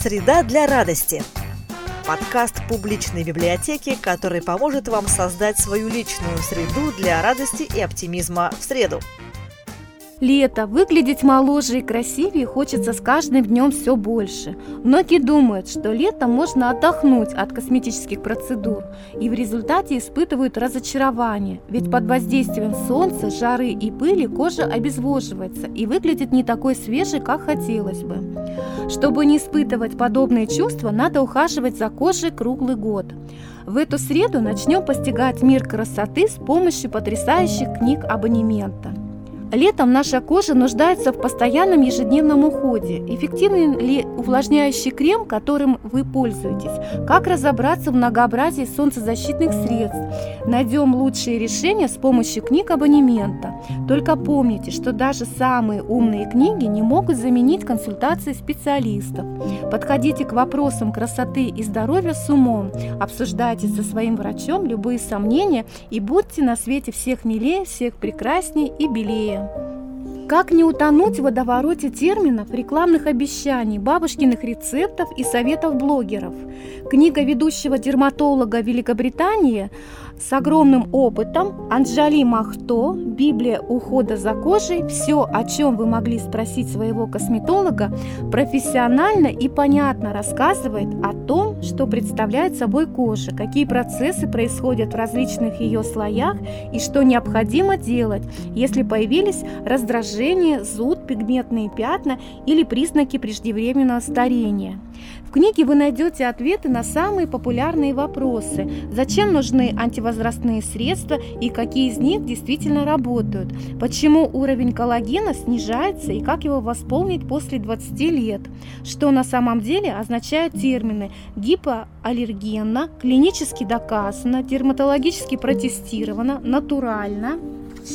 Среда для радости. Подкаст публичной библиотеки, который поможет вам создать свою личную среду для радости и оптимизма в среду. Лето, выглядеть моложе и красивее хочется с каждым днем все больше. Многие думают, что летом можно отдохнуть от косметических процедур и в результате испытывают разочарование, ведь под воздействием солнца, жары и пыли кожа обезвоживается и выглядит не такой свежей, как хотелось бы. Чтобы не испытывать подобные чувства, надо ухаживать за кожей круглый год. В эту среду начнем постигать мир красоты с помощью потрясающих книг абонемента. Летом наша кожа нуждается в постоянном ежедневном уходе. Эффективен ли увлажняющий крем, которым вы пользуетесь? Как разобраться в многообразии солнцезащитных средств? Найдем лучшие решения с помощью книг абонемента. Только помните, что даже самые умные книги не могут заменить консультации специалистов. Подходите к вопросам красоты и здоровья с умом, обсуждайте со своим врачом любые сомнения и будьте на свете всех милее, всех прекраснее и белее. Как не утонуть в водовороте терминов, рекламных обещаний, бабушкиных рецептов и советов блогеров? Книга ведущего дерматолога Великобритании с огромным опытом Анджали Махто «Библия ухода за кожей. Все, о чем вы могли спросить своего косметолога, профессионально и понятно рассказывает о том, что представляет собой кожа, какие процессы происходят в различных ее слоях и что необходимо делать, если появились раздражение, зуд, пигментные пятна или признаки преждевременного старения. В книге вы найдете ответы на самые популярные вопросы. Зачем нужны антивозрастные средства и какие из них действительно работают? Почему уровень коллагена снижается и как его восполнить после 20 лет? Что на самом деле означают термины гипоаллергенно, клинически доказано, дерматологически протестировано, натурально?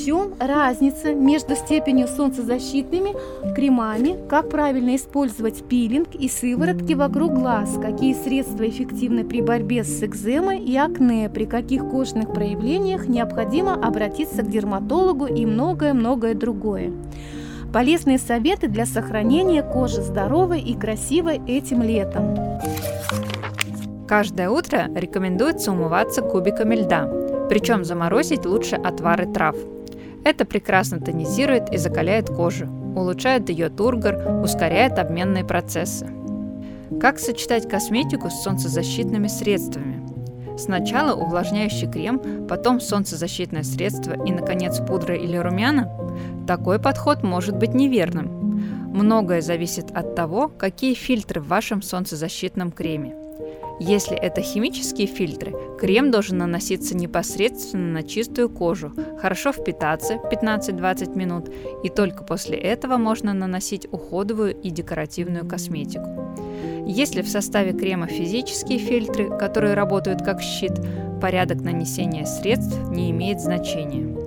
Чем разница между степенью солнцезащитными кремами, как правильно использовать пилинг и сыворотки вокруг глаз, какие средства эффективны при борьбе с экземой и акне, при каких кожных проявлениях необходимо обратиться к дерматологу и многое-многое другое. Полезные советы для сохранения кожи здоровой и красивой этим летом. Каждое утро рекомендуется умываться кубиками льда, причем заморозить лучше отвары трав – это прекрасно тонизирует и закаляет кожу, улучшает ее тургор, ускоряет обменные процессы. Как сочетать косметику с солнцезащитными средствами? Сначала увлажняющий крем, потом солнцезащитное средство и, наконец, пудра или румяна? Такой подход может быть неверным. Многое зависит от того, какие фильтры в вашем солнцезащитном креме – если это химические фильтры, крем должен наноситься непосредственно на чистую кожу, хорошо впитаться 15-20 минут, и только после этого можно наносить уходовую и декоративную косметику. Если в составе крема физические фильтры, которые работают как щит, порядок нанесения средств не имеет значения.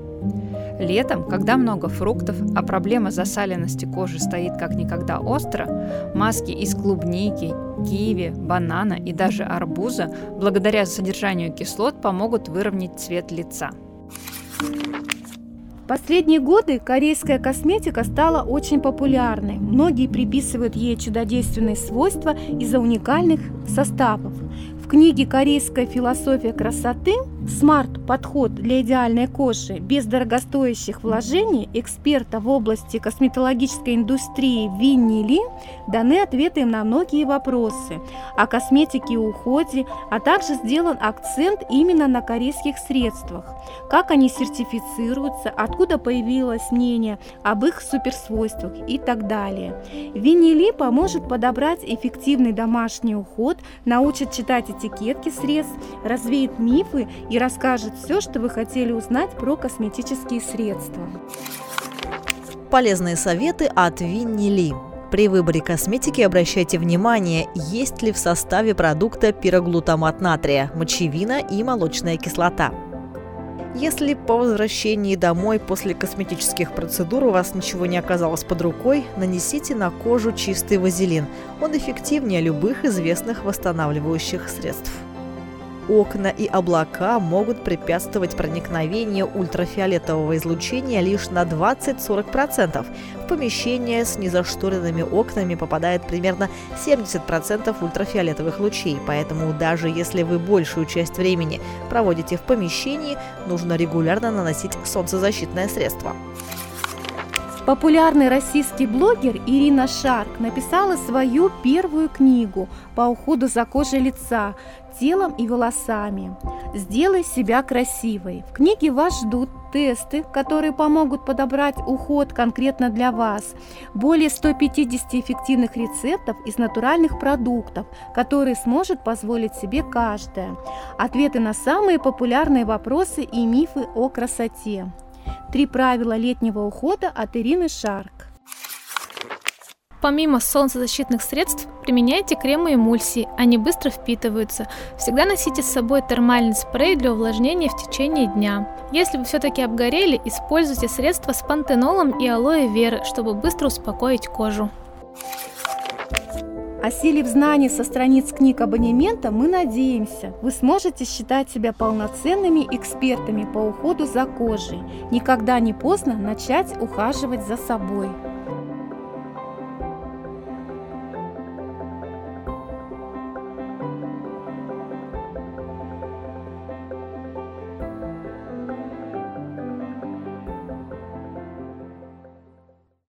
Летом, когда много фруктов, а проблема засаленности кожи стоит как никогда остро, маски из клубники, киви, банана и даже арбуза благодаря содержанию кислот помогут выровнять цвет лица. Последние годы корейская косметика стала очень популярной. Многие приписывают ей чудодейственные свойства из-за уникальных составов. В книге «Корейская философия красоты» Смарт-подход для идеальной кожи без дорогостоящих вложений эксперта в области косметологической индустрии Винни Ли даны ответы на многие вопросы о косметике и уходе, а также сделан акцент именно на корейских средствах, как они сертифицируются, откуда появилось мнение об их суперсвойствах и так далее. Винни Ли поможет подобрать эффективный домашний уход, научит читать этикетки средств, развеет мифы и расскажет все, что вы хотели узнать про косметические средства. Полезные советы от Винни Ли. При выборе косметики обращайте внимание, есть ли в составе продукта пироглутамат натрия, мочевина и молочная кислота. Если по возвращении домой после косметических процедур у вас ничего не оказалось под рукой, нанесите на кожу чистый вазелин. Он эффективнее любых известных восстанавливающих средств. Окна и облака могут препятствовать проникновению ультрафиолетового излучения лишь на 20-40%. В помещение с незашторенными окнами попадает примерно 70% ультрафиолетовых лучей, поэтому даже если вы большую часть времени проводите в помещении, нужно регулярно наносить солнцезащитное средство. Популярный российский блогер Ирина Шарк написала свою первую книгу по уходу за кожей лица, телом и волосами. «Сделай себя красивой». В книге вас ждут тесты, которые помогут подобрать уход конкретно для вас, более 150 эффективных рецептов из натуральных продуктов, которые сможет позволить себе каждая, ответы на самые популярные вопросы и мифы о красоте. Три правила летнего ухода от Ирины Шарк. Помимо солнцезащитных средств, применяйте кремы и эмульсии, они быстро впитываются. Всегда носите с собой термальный спрей для увлажнения в течение дня. Если вы все-таки обгорели, используйте средства с пантенолом и алоэ веры, чтобы быстро успокоить кожу. Осилив знания со страниц книг абонемента, мы надеемся, вы сможете считать себя полноценными экспертами по уходу за кожей. Никогда не поздно начать ухаживать за собой.